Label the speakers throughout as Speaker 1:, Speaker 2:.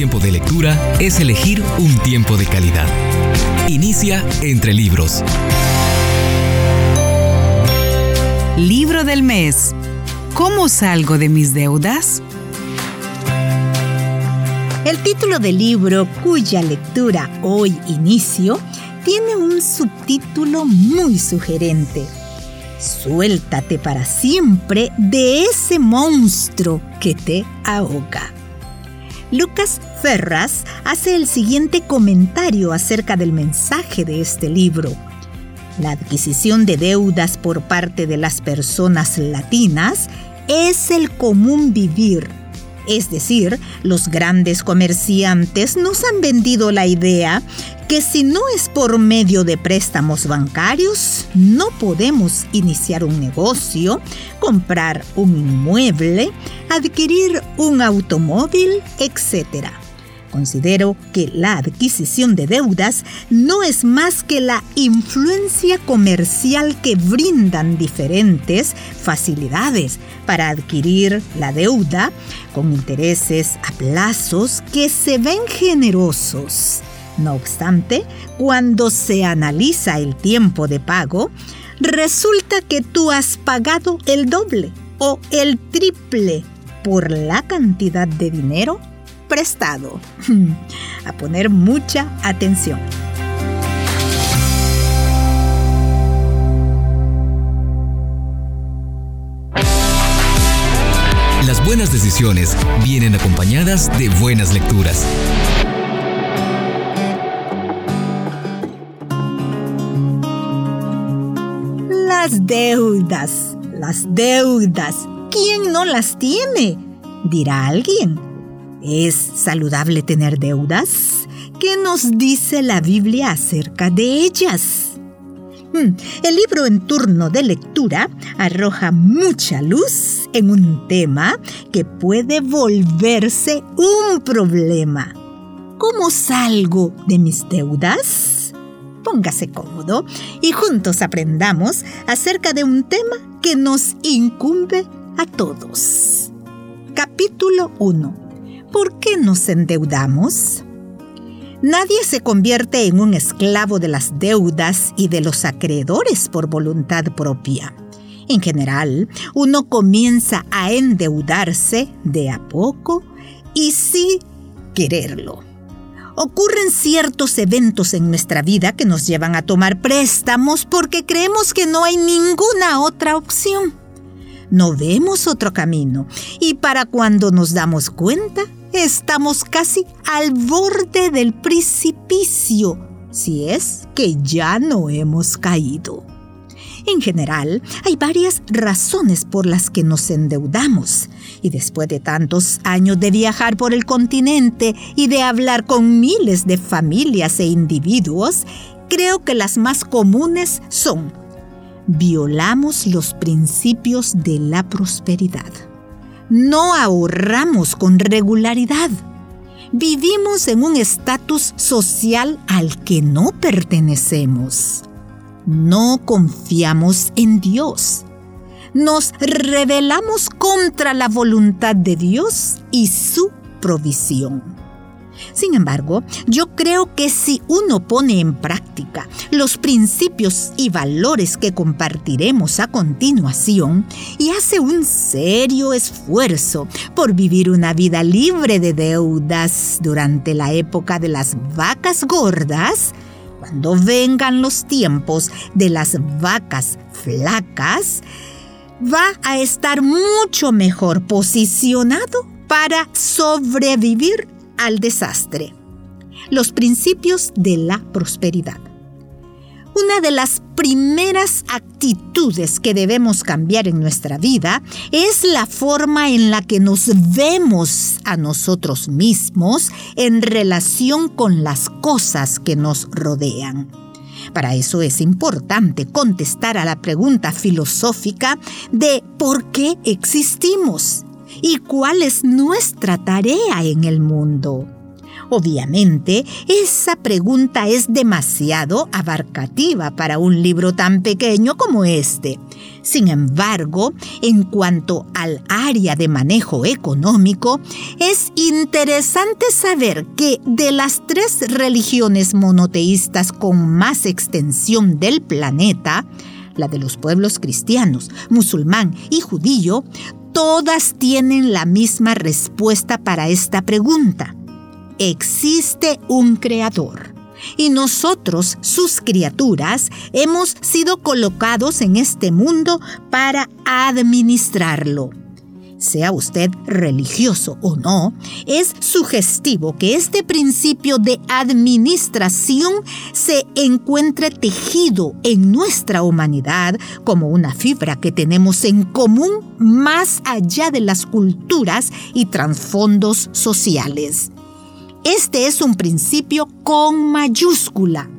Speaker 1: tiempo de lectura es elegir un tiempo de calidad. Inicia entre libros.
Speaker 2: Libro del mes. ¿Cómo salgo de mis deudas?
Speaker 3: El título del libro, cuya lectura hoy inicio, tiene un subtítulo muy sugerente. Suéltate para siempre de ese monstruo que te ahoga. Lucas Ferras hace el siguiente comentario acerca del mensaje de este libro. La adquisición de deudas por parte de las personas latinas es el común vivir. Es decir, los grandes comerciantes nos han vendido la idea que si no es por medio de préstamos bancarios, no podemos iniciar un negocio, comprar un inmueble, adquirir un automóvil, etc. Considero que la adquisición de deudas no es más que la influencia comercial que brindan diferentes facilidades para adquirir la deuda con intereses a plazos que se ven generosos. No obstante, cuando se analiza el tiempo de pago, resulta que tú has pagado el doble o el triple por la cantidad de dinero prestado. A poner mucha atención.
Speaker 1: Las buenas decisiones vienen acompañadas de buenas lecturas.
Speaker 3: Las deudas, las deudas. ¿Quién no las tiene? Dirá alguien. ¿Es saludable tener deudas? ¿Qué nos dice la Biblia acerca de ellas? Hmm, el libro en turno de lectura arroja mucha luz en un tema que puede volverse un problema. ¿Cómo salgo de mis deudas? Póngase cómodo y juntos aprendamos acerca de un tema que nos incumbe a todos. Capítulo 1 ¿Por qué nos endeudamos? Nadie se convierte en un esclavo de las deudas y de los acreedores por voluntad propia. En general, uno comienza a endeudarse de a poco y sin quererlo. Ocurren ciertos eventos en nuestra vida que nos llevan a tomar préstamos porque creemos que no hay ninguna otra opción. No vemos otro camino y para cuando nos damos cuenta, Estamos casi al borde del precipicio, si es que ya no hemos caído. En general, hay varias razones por las que nos endeudamos. Y después de tantos años de viajar por el continente y de hablar con miles de familias e individuos, creo que las más comunes son violamos los principios de la prosperidad no ahorramos con regularidad. Vivimos en un estatus social al que no pertenecemos. No confiamos en Dios. Nos rebelamos contra la voluntad de Dios y su provisión. Sin embargo, yo creo que si uno pone en práctica los principios y valores que compartiremos a continuación y hace un serio esfuerzo por vivir una vida libre de deudas durante la época de las vacas gordas, cuando vengan los tiempos de las vacas flacas, va a estar mucho mejor posicionado para sobrevivir al desastre. Los principios de la prosperidad. Una de las primeras actitudes que debemos cambiar en nuestra vida es la forma en la que nos vemos a nosotros mismos en relación con las cosas que nos rodean. Para eso es importante contestar a la pregunta filosófica de ¿por qué existimos? y cuál es nuestra tarea en el mundo. Obviamente, esa pregunta es demasiado abarcativa para un libro tan pequeño como este. Sin embargo, en cuanto al área de manejo económico, es interesante saber que de las tres religiones monoteístas con más extensión del planeta, la de los pueblos cristianos, musulmán y judío, todas tienen la misma respuesta para esta pregunta existe un creador. Y nosotros, sus criaturas, hemos sido colocados en este mundo para administrarlo. Sea usted religioso o no, es sugestivo que este principio de administración se encuentre tejido en nuestra humanidad como una fibra que tenemos en común más allá de las culturas y trasfondos sociales. Este es un principio con mayúscula,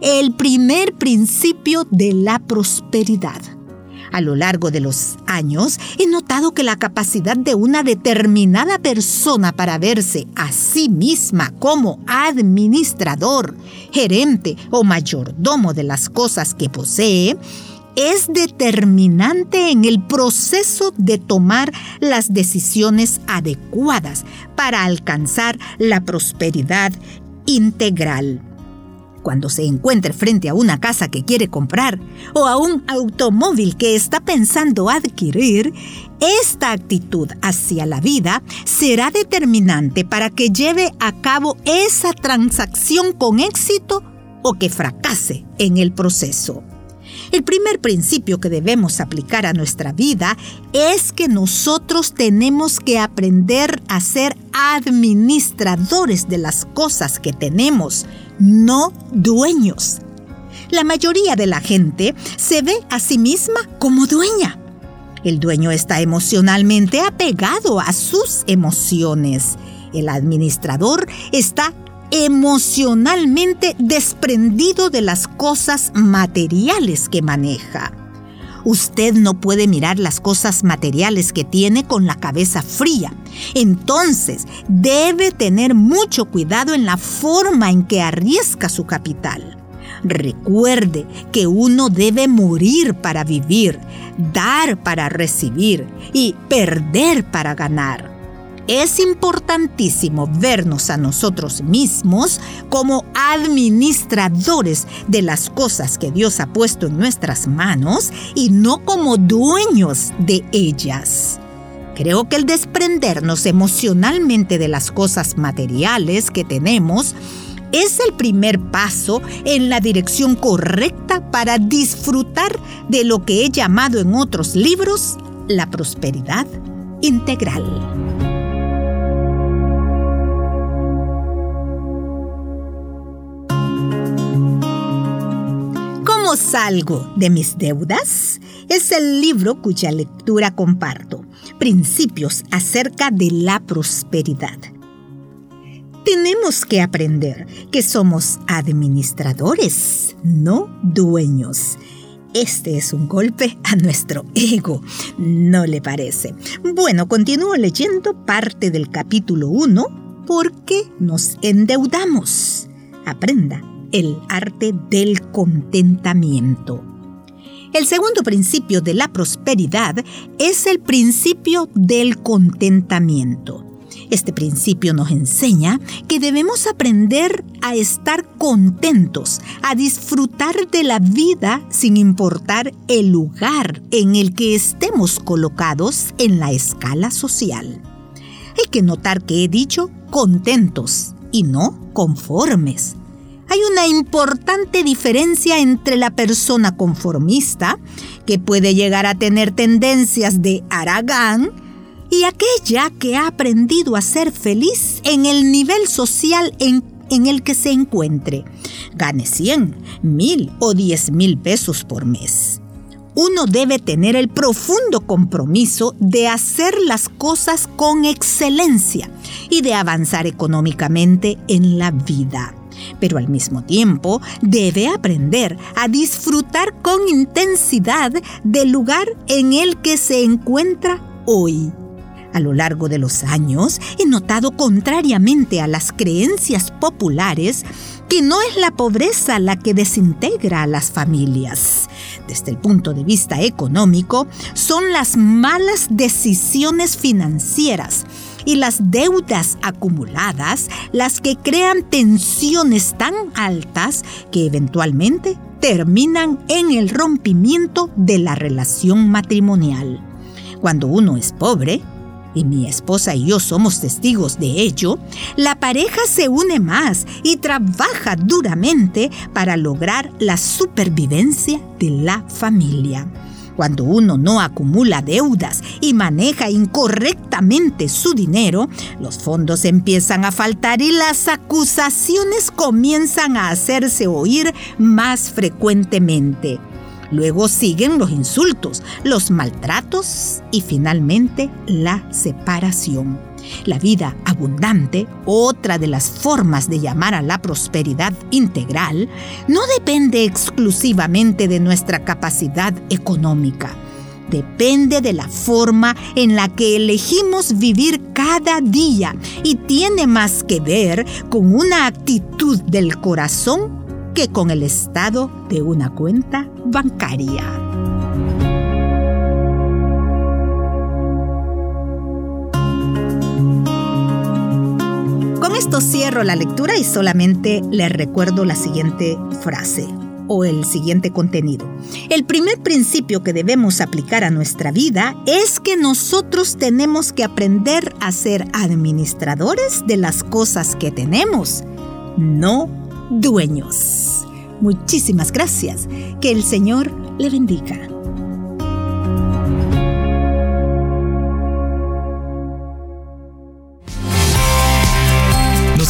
Speaker 3: el primer principio de la prosperidad. A lo largo de los años he notado que la capacidad de una determinada persona para verse a sí misma como administrador, gerente o mayordomo de las cosas que posee es determinante en el proceso de tomar las decisiones adecuadas para alcanzar la prosperidad integral. Cuando se encuentre frente a una casa que quiere comprar o a un automóvil que está pensando adquirir, esta actitud hacia la vida será determinante para que lleve a cabo esa transacción con éxito o que fracase en el proceso. El primer principio que debemos aplicar a nuestra vida es que nosotros tenemos que aprender a ser administradores de las cosas que tenemos, no dueños. La mayoría de la gente se ve a sí misma como dueña. El dueño está emocionalmente apegado a sus emociones. El administrador está emocionalmente desprendido de las cosas materiales que maneja. Usted no puede mirar las cosas materiales que tiene con la cabeza fría. Entonces, debe tener mucho cuidado en la forma en que arriesga su capital. Recuerde que uno debe morir para vivir, dar para recibir y perder para ganar es importantísimo vernos a nosotros mismos como administradores de las cosas que Dios ha puesto en nuestras manos y no como dueños de ellas. Creo que el desprendernos emocionalmente de las cosas materiales que tenemos es el primer paso en la dirección correcta para disfrutar de lo que he llamado en otros libros la prosperidad integral. Salgo de mis deudas? Es el libro cuya lectura comparto. Principios acerca de la prosperidad. Tenemos que aprender que somos administradores, no dueños. Este es un golpe a nuestro ego, ¿no le parece? Bueno, continúo leyendo parte del capítulo 1, ¿Por qué nos endeudamos? Aprenda el arte del contentamiento. El segundo principio de la prosperidad es el principio del contentamiento. Este principio nos enseña que debemos aprender a estar contentos, a disfrutar de la vida sin importar el lugar en el que estemos colocados en la escala social. Hay que notar que he dicho contentos y no conformes. Hay una importante diferencia entre la persona conformista, que puede llegar a tener tendencias de Aragán, y aquella que ha aprendido a ser feliz en el nivel social en, en el que se encuentre. Gane 100, mil o 10 mil pesos por mes. Uno debe tener el profundo compromiso de hacer las cosas con excelencia y de avanzar económicamente en la vida pero al mismo tiempo debe aprender a disfrutar con intensidad del lugar en el que se encuentra hoy. A lo largo de los años he notado, contrariamente a las creencias populares, que no es la pobreza la que desintegra a las familias. Desde el punto de vista económico, son las malas decisiones financieras y las deudas acumuladas las que crean tensiones tan altas que eventualmente terminan en el rompimiento de la relación matrimonial. Cuando uno es pobre, y mi esposa y yo somos testigos de ello, la pareja se une más y trabaja duramente para lograr la supervivencia de la familia. Cuando uno no acumula deudas y maneja incorrectamente su dinero, los fondos empiezan a faltar y las acusaciones comienzan a hacerse oír más frecuentemente. Luego siguen los insultos, los maltratos y finalmente la separación. La vida abundante, otra de las formas de llamar a la prosperidad integral, no depende exclusivamente de nuestra capacidad económica. Depende de la forma en la que elegimos vivir cada día y tiene más que ver con una actitud del corazón que con el estado de una cuenta bancaria. Esto cierro la lectura y solamente les recuerdo la siguiente frase o el siguiente contenido. El primer principio que debemos aplicar a nuestra vida es que nosotros tenemos que aprender a ser administradores de las cosas que tenemos, no dueños. Muchísimas gracias. Que el Señor le bendiga.